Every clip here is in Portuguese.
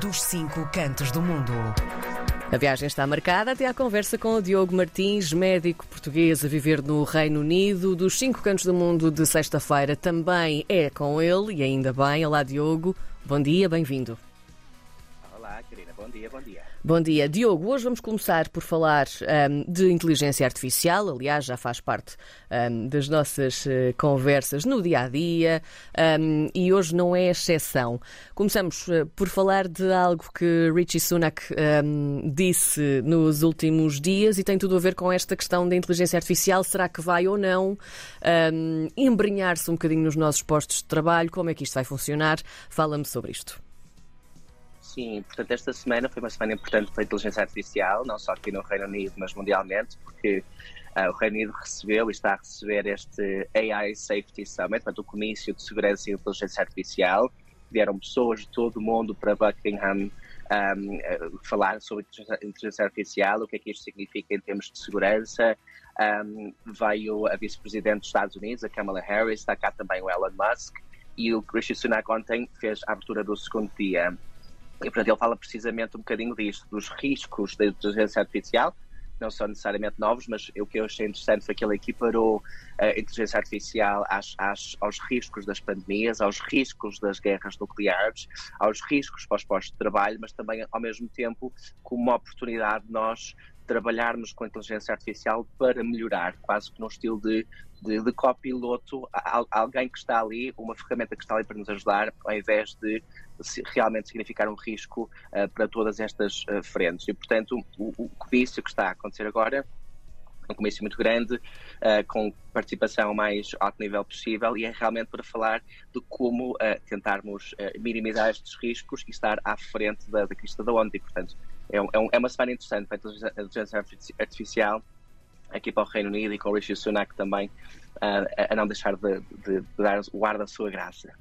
dos cinco cantos do mundo. A viagem está marcada até à conversa com o Diogo Martins, médico português a viver no Reino Unido, dos cinco cantos do mundo de sexta-feira. Também é com ele, e ainda bem. Olá, Diogo. Bom dia, bem-vindo. Bom dia, bom dia. Bom dia. Diogo, hoje vamos começar por falar um, de inteligência artificial. Aliás, já faz parte um, das nossas uh, conversas no dia a dia um, e hoje não é exceção. Começamos uh, por falar de algo que Richie Sunak disse nos últimos dias e tem tudo a ver com esta questão da inteligência artificial. Será que vai ou não embrenhar-se um bocadinho nos nossos postos de trabalho? Como é que isto vai funcionar? Fala-me sobre isto. Sim, portanto, esta semana foi uma semana importante para a inteligência artificial, não só aqui no Reino Unido, mas mundialmente, porque uh, o Reino Unido recebeu e está a receber este AI Safety Summit, portanto, o Comício de Segurança e Inteligência Artificial. Vieram pessoas de todo o mundo para Buckingham um, uh, falar sobre inteligência artificial, o que é que isto significa em termos de segurança. Um, veio a vice-presidente dos Estados Unidos, a Kamala Harris, está cá também o Elon Musk, e o Rishi Sunak ontem fez a abertura do segundo dia. E, portanto, ele fala precisamente um bocadinho disto, dos riscos da inteligência artificial, não são necessariamente novos, mas o que eu achei interessante foi que ele equiparou a inteligência artificial às, às, aos riscos das pandemias, aos riscos das guerras nucleares, aos riscos para os postos de trabalho, mas também, ao mesmo tempo, como uma oportunidade de nós trabalharmos com a inteligência artificial para melhorar, quase que no estilo de, de, de copiloto, alguém que está ali, uma ferramenta que está ali para nos ajudar, ao invés de realmente significar um risco uh, para todas estas uh, frentes. E, portanto, o, o comício que está a acontecer agora um comício muito grande, uh, com participação mais alto nível possível, e é realmente para falar de como uh, tentarmos uh, minimizar estes riscos e estar à frente da, da crista da onda. E, portanto, é, um, é, uma semana interessante para a inteligência artificial aqui para o Reino Unido e com o Rishi Sunak também, a não deixar de, de, de dar o ar da sua graça.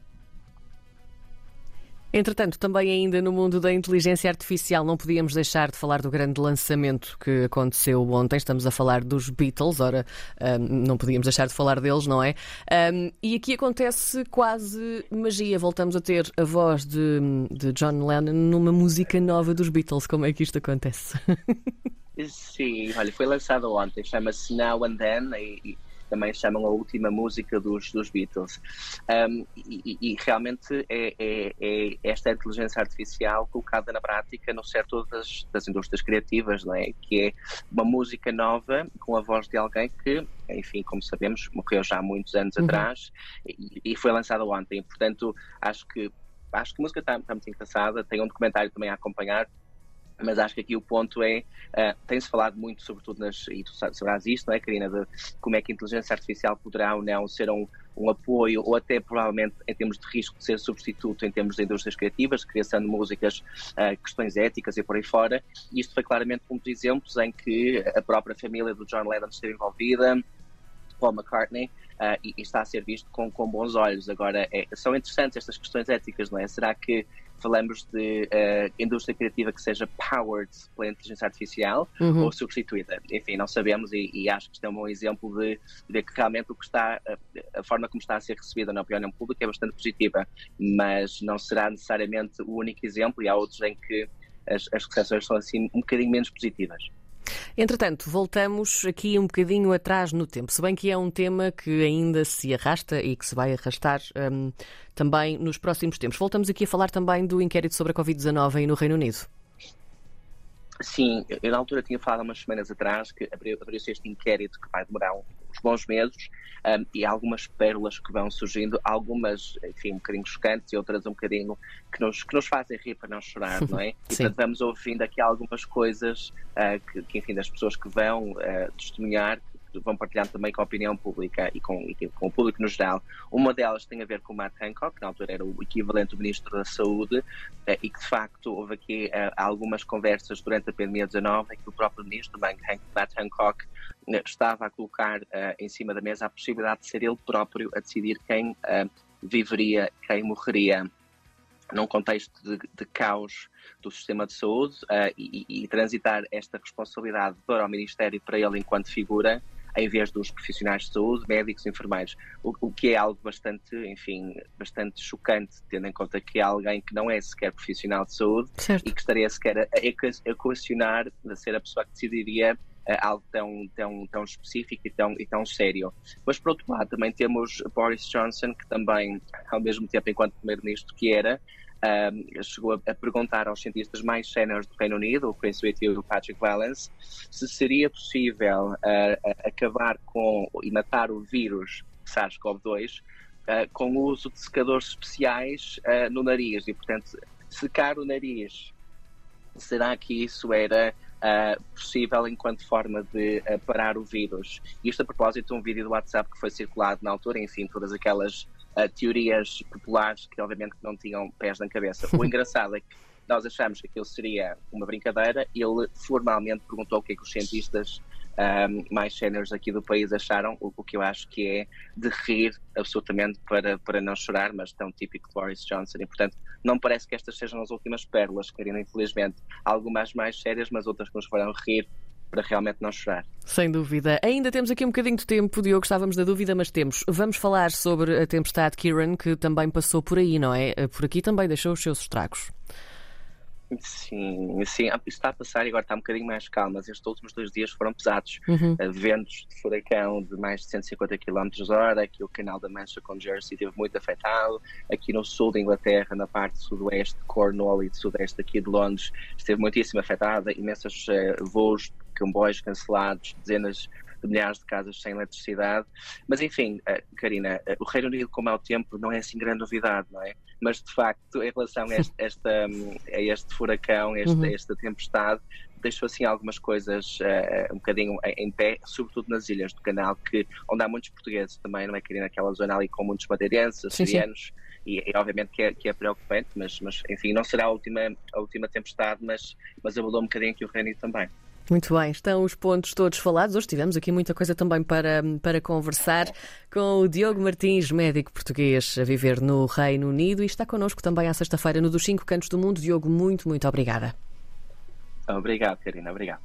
Entretanto, também ainda no mundo da inteligência artificial, não podíamos deixar de falar do grande lançamento que aconteceu ontem. Estamos a falar dos Beatles, ora, um, não podíamos deixar de falar deles, não é? Um, e aqui acontece quase magia. Voltamos a ter a voz de, de John Lennon numa música nova dos Beatles. Como é que isto acontece? Sim, olha, foi lançado ontem, chama-se Now and Then. E também chamam a última música dos, dos Beatles. Um, e, e, realmente é, é, é, esta inteligência artificial colocada na prática no setor das, das indústrias criativas, não é? que é uma música nova com a voz de alguém que, enfim, como sabemos, morreu já há muitos anos uhum. atrás e, e foi lançada ontem. Portanto, acho que acho que a música está, está muito engraçada. Tem um documentário também a acompanhar mas acho que aqui o ponto é, uh, tem-se falado muito, sobretudo nas, e tu sabrás isto, não é, Karina, de como é que a inteligência artificial poderá ou não ser um, um apoio, ou até provavelmente em termos de risco de ser substituto em termos de indústrias criativas, criação de músicas, uh, questões éticas e por aí fora. E isto foi claramente um dos exemplos em que a própria família do John Lennon esteve envolvida, Paul McCartney, uh, e, e, está a ser visto com, com bons olhos. Agora, é, são interessantes estas questões éticas, não é? Será que falamos de uh, indústria criativa que seja powered pela inteligência artificial uhum. ou substituída. Enfim, não sabemos e, e, acho que isto é um bom exemplo de, de que realmente o que está, a, a, forma como está a ser recebida na opinião pública é bastante positiva, mas não será necessariamente o único exemplo e há outros em que as, as recepções são assim um bocadinho menos positivas. Entretanto, voltamos aqui um bocadinho atrás no tempo, se bem que é um tema que ainda se arrasta e que se vai arrastar um, também nos próximos tempos. Voltamos aqui a falar também do inquérito sobre a Covid-19 aí no Reino Unido. Sim, eu na altura tinha falado há umas semanas atrás que abriu-se este inquérito que vai demorar bons meses um, e algumas pérolas que vão surgindo, algumas, enfim, um bocadinho chocantes e outras um bocadinho que nos, que nos fazem rir para não chorar, não é? E portanto vamos ouvindo aqui algumas coisas uh, que, que, enfim, das pessoas que vão uh, testemunhar vão partilhando também com a opinião pública e com, e com, o público no geral. Uma delas tem a ver com o Matt Hancock, que na altura era o equivalente do Ministro da Saúde, eh, e que de facto houve aqui eh, algumas conversas durante a pandemia 19 em que o próprio Ministro, Matt Hancock, eh, estava a colocar em cima da mesa a possibilidade de ser ele próprio a decidir quem viveria, quem morreria num contexto de, de, caos do sistema de saúde uh, e, e, transitar esta responsabilidade para o Ministério para ele enquanto figura em vez dos profissionais de saúde, médicos, enfermeiros, o, o que é algo bastante, enfim, bastante chocante, tendo em conta que há alguém que não é sequer profissional de saúde certo. e que estaria sequer a, a, a questionar a ser a pessoa que decidiria uh, algo tão, tão, tão específico e tão, e tão sério. Mas, por outro lado, também temos Boris Johnson, que também, ao mesmo tempo, enquanto primeiro-ministro que era, um, chegou a, a, perguntar aos cientistas mais séniores do Reino Unido, o Chris Whitty e o Patrick Valence, se seria possível uh, acabar com e matar o vírus SARS-CoV-2 uh, com o uso de secadores especiais uh, no nariz e, portanto, secar o nariz. Será que isso era uh, possível enquanto forma de uh, parar o vírus? Isto a propósito de um vídeo do WhatsApp que foi circulado na altura, enfim, todas aquelas uh, teorias populares que obviamente não tinham pés na cabeça. O engraçado é que nós achamos que aquilo seria uma brincadeira, ele formalmente perguntou o que é que os cientistas um, mais séniores aqui do país acharam, o, o, que eu acho que é de rir absolutamente para, para não chorar, mas tão típico de Boris Johnson. E, portanto, não parece que estas sejam as últimas pérolas, Karina, infelizmente. Algumas mais sérias, mas outras que nos farão rir para realmente não chorar. Sem dúvida. Ainda temos aqui um bocadinho de tempo, Diogo, estávamos na dúvida, mas temos. Vamos falar sobre a tempestade Kieran, que também passou por aí, não é? Por aqui também deixou os seus estragos. Sim, sim, está a passar e agora está um bocadinho mais calmo, mas estes últimos dois dias foram pesados. Uhum. Uh, ventos de furacão de mais de 150 km hora, aqui o canal da Mancha com Jersey teve muito afetado, aqui no sul da Inglaterra, na parte sudoeste de Cornwall e de sudeste aqui de Londres, esteve muitíssimo afetada, imensos uh, voos, comboios cancelados, dezenas de milhares de casas sem eletricidade. Mas enfim, uh, Karina, uh, o Reino Unido, como é o tempo, não é assim grande novidade, não é? Mas de facto, em relação a este, esta, a este furacão, este, uhum. esta tempestade, deixou assim algumas coisas uh, um bocadinho em pé, sobretudo nas ilhas do canal, que, onde há muitos portugueses também, não é, Karina? Aquela zona ali com muitos madeirenses, açorianos. E, e, obviamente que é, que é preocupante, mas, mas enfim, não será a última, a última tempestade, mas, mas abordou um bocadinho aqui o Reino Unido também. Muito bem, estão os pontos todos falados. Hoje tivemos aqui muita coisa também para, para conversar com o Diogo Martins, médico português a viver no Reino Unido e está connosco também à sexta-feira no dos Cinco Cantos do Mundo. Diogo, muito, muito obrigada. Obrigado, Karina. Obrigado.